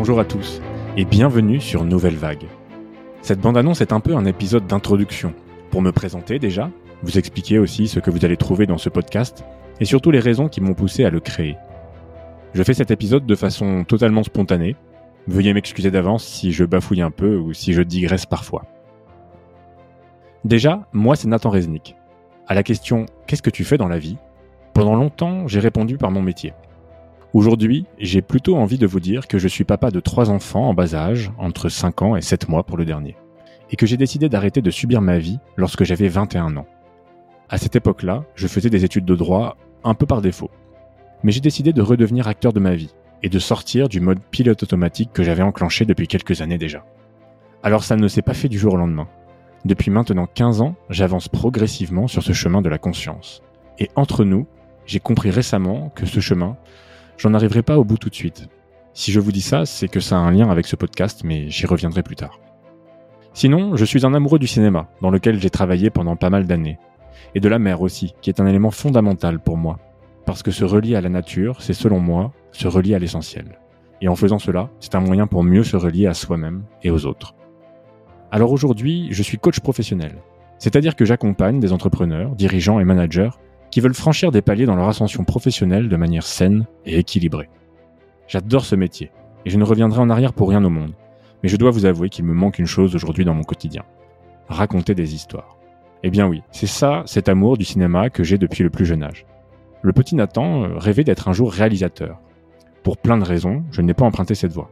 bonjour à tous et bienvenue sur Nouvelle Vague. Cette bande-annonce est un peu un épisode d'introduction pour me présenter déjà, vous expliquer aussi ce que vous allez trouver dans ce podcast et surtout les raisons qui m'ont poussé à le créer. Je fais cet épisode de façon totalement spontanée. Veuillez m'excuser d'avance si je bafouille un peu ou si je digresse parfois. Déjà, moi c'est Nathan Reznik. À la question Qu'est-ce que tu fais dans la vie? Pendant longtemps, j'ai répondu par mon métier. Aujourd'hui, j'ai plutôt envie de vous dire que je suis papa de trois enfants en bas âge, entre 5 ans et 7 mois pour le dernier, et que j'ai décidé d'arrêter de subir ma vie lorsque j'avais 21 ans. À cette époque-là, je faisais des études de droit un peu par défaut. Mais j'ai décidé de redevenir acteur de ma vie et de sortir du mode pilote automatique que j'avais enclenché depuis quelques années déjà. Alors ça ne s'est pas fait du jour au lendemain. Depuis maintenant 15 ans, j'avance progressivement sur ce chemin de la conscience. Et entre nous, j'ai compris récemment que ce chemin, j'en arriverai pas au bout tout de suite. Si je vous dis ça, c'est que ça a un lien avec ce podcast, mais j'y reviendrai plus tard. Sinon, je suis un amoureux du cinéma, dans lequel j'ai travaillé pendant pas mal d'années. Et de la mer aussi, qui est un élément fondamental pour moi. Parce que se relier à la nature, c'est selon moi, se relier à l'essentiel. Et en faisant cela, c'est un moyen pour mieux se relier à soi-même et aux autres. Alors aujourd'hui, je suis coach professionnel. C'est-à-dire que j'accompagne des entrepreneurs, dirigeants et managers qui veulent franchir des paliers dans leur ascension professionnelle de manière saine et équilibrée. J'adore ce métier, et je ne reviendrai en arrière pour rien au monde. Mais je dois vous avouer qu'il me manque une chose aujourd'hui dans mon quotidien. Raconter des histoires. Eh bien oui, c'est ça, cet amour du cinéma que j'ai depuis le plus jeune âge. Le petit Nathan euh, rêvait d'être un jour réalisateur. Pour plein de raisons, je n'ai pas emprunté cette voie.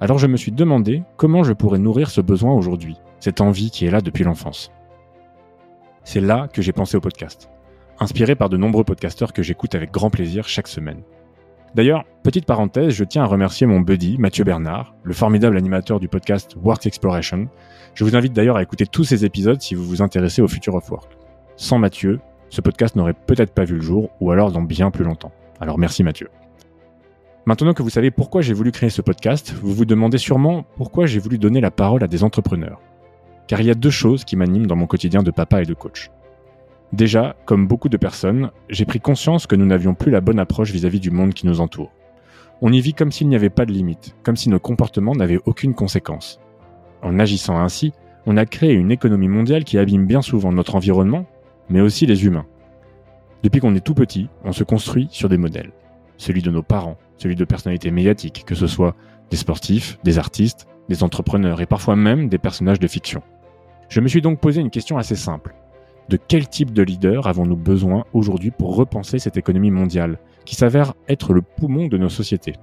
Alors je me suis demandé comment je pourrais nourrir ce besoin aujourd'hui, cette envie qui est là depuis l'enfance. C'est là que j'ai pensé au podcast inspiré par de nombreux podcasteurs que j'écoute avec grand plaisir chaque semaine. D'ailleurs, petite parenthèse, je tiens à remercier mon buddy Mathieu Bernard, le formidable animateur du podcast Work Exploration. Je vous invite d'ailleurs à écouter tous ces épisodes si vous vous intéressez au futur of work. Sans Mathieu, ce podcast n'aurait peut-être pas vu le jour, ou alors dans bien plus longtemps. Alors merci Mathieu. Maintenant que vous savez pourquoi j'ai voulu créer ce podcast, vous vous demandez sûrement pourquoi j'ai voulu donner la parole à des entrepreneurs. Car il y a deux choses qui m'animent dans mon quotidien de papa et de coach. Déjà, comme beaucoup de personnes, j'ai pris conscience que nous n'avions plus la bonne approche vis-à-vis du monde qui nous entoure. On y vit comme s'il n'y avait pas de limite, comme si nos comportements n'avaient aucune conséquence. En agissant ainsi, on a créé une économie mondiale qui abîme bien souvent notre environnement, mais aussi les humains. Depuis qu'on est tout petit, on se construit sur des modèles. Celui de nos parents, celui de personnalités médiatiques, que ce soit des sportifs, des artistes, des entrepreneurs et parfois même des personnages de fiction. Je me suis donc posé une question assez simple. De quel type de leader avons-nous besoin aujourd'hui pour repenser cette économie mondiale, qui s'avère être le poumon de nos sociétés?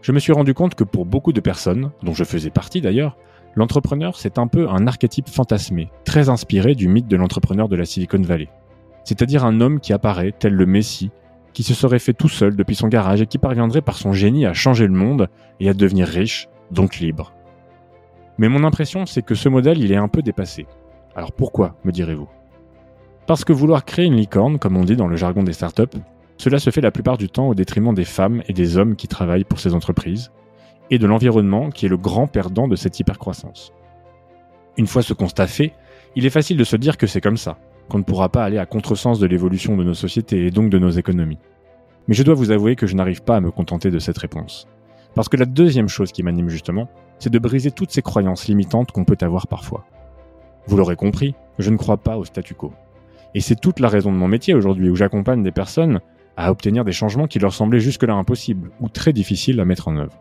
Je me suis rendu compte que pour beaucoup de personnes, dont je faisais partie d'ailleurs, l'entrepreneur c'est un peu un archétype fantasmé, très inspiré du mythe de l'entrepreneur de la Silicon Valley. C'est-à-dire un homme qui apparaît tel le Messie, qui se serait fait tout seul depuis son garage et qui parviendrait par son génie à changer le monde et à devenir riche, donc libre. Mais mon impression, c'est que ce modèle, il est un peu dépassé. Alors pourquoi, me direz-vous? Parce que vouloir créer une licorne, comme on dit dans le jargon des startups, cela se fait la plupart du temps au détriment des femmes et des hommes qui travaillent pour ces entreprises, et de l'environnement qui est le grand perdant de cette hypercroissance. Une fois ce constat fait, il est facile de se dire que c'est comme ça, qu'on ne pourra pas aller à contresens de l'évolution de nos sociétés et donc de nos économies. Mais je dois vous avouer que je n'arrive pas à me contenter de cette réponse. Parce que la deuxième chose qui m'anime justement, c'est de briser toutes ces croyances limitantes qu'on peut avoir parfois. Vous l'aurez compris, je ne crois pas au statu quo. Et c'est toute la raison de mon métier aujourd'hui où j'accompagne des personnes à obtenir des changements qui leur semblaient jusque-là impossibles ou très difficiles à mettre en œuvre.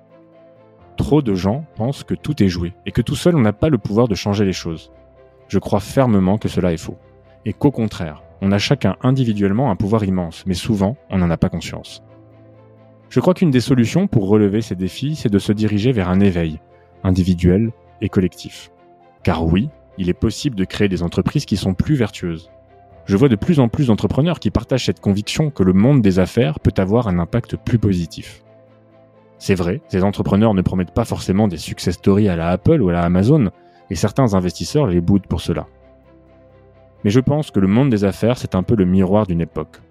Trop de gens pensent que tout est joué et que tout seul on n'a pas le pouvoir de changer les choses. Je crois fermement que cela est faux. Et qu'au contraire, on a chacun individuellement un pouvoir immense, mais souvent on n'en a pas conscience. Je crois qu'une des solutions pour relever ces défis, c'est de se diriger vers un éveil, individuel et collectif. Car oui, il est possible de créer des entreprises qui sont plus vertueuses. Je vois de plus en plus d'entrepreneurs qui partagent cette conviction que le monde des affaires peut avoir un impact plus positif. C'est vrai, ces entrepreneurs ne promettent pas forcément des success stories à la Apple ou à la Amazon, et certains investisseurs les boudent pour cela. Mais je pense que le monde des affaires, c'est un peu le miroir d'une époque.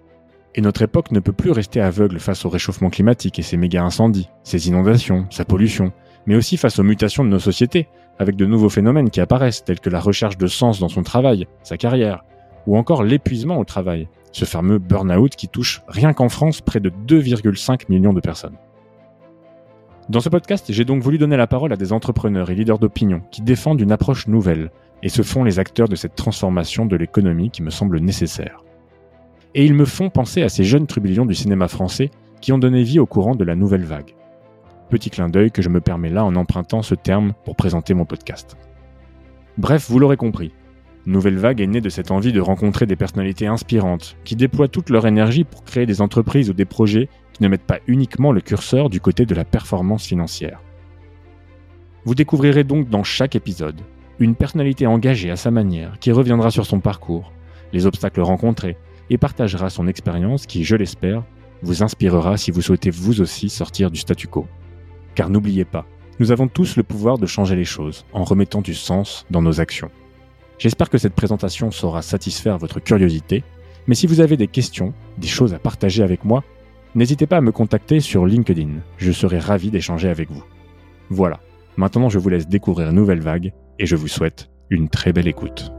Et notre époque ne peut plus rester aveugle face au réchauffement climatique et ses méga incendies, ses inondations, sa pollution, mais aussi face aux mutations de nos sociétés, avec de nouveaux phénomènes qui apparaissent, tels que la recherche de sens dans son travail, sa carrière, ou encore l'épuisement au travail, ce fameux burn-out qui touche rien qu'en France près de 2,5 millions de personnes. Dans ce podcast, j'ai donc voulu donner la parole à des entrepreneurs et leaders d'opinion qui défendent une approche nouvelle et se font les acteurs de cette transformation de l'économie qui me semble nécessaire. Et ils me font penser à ces jeunes trublions du cinéma français qui ont donné vie au courant de la nouvelle vague. Petit clin d'œil que je me permets là en empruntant ce terme pour présenter mon podcast. Bref, vous l'aurez compris, Nouvelle Vague est née de cette envie de rencontrer des personnalités inspirantes, qui déploient toute leur énergie pour créer des entreprises ou des projets qui ne mettent pas uniquement le curseur du côté de la performance financière. Vous découvrirez donc dans chaque épisode une personnalité engagée à sa manière qui reviendra sur son parcours, les obstacles rencontrés et partagera son expérience qui, je l'espère, vous inspirera si vous souhaitez vous aussi sortir du statu quo. Car n'oubliez pas, nous avons tous le pouvoir de changer les choses en remettant du sens dans nos actions. J'espère que cette présentation saura satisfaire votre curiosité, mais si vous avez des questions, des choses à partager avec moi, n'hésitez pas à me contacter sur LinkedIn, je serai ravi d'échanger avec vous. Voilà, maintenant je vous laisse découvrir Nouvelle Vague et je vous souhaite une très belle écoute.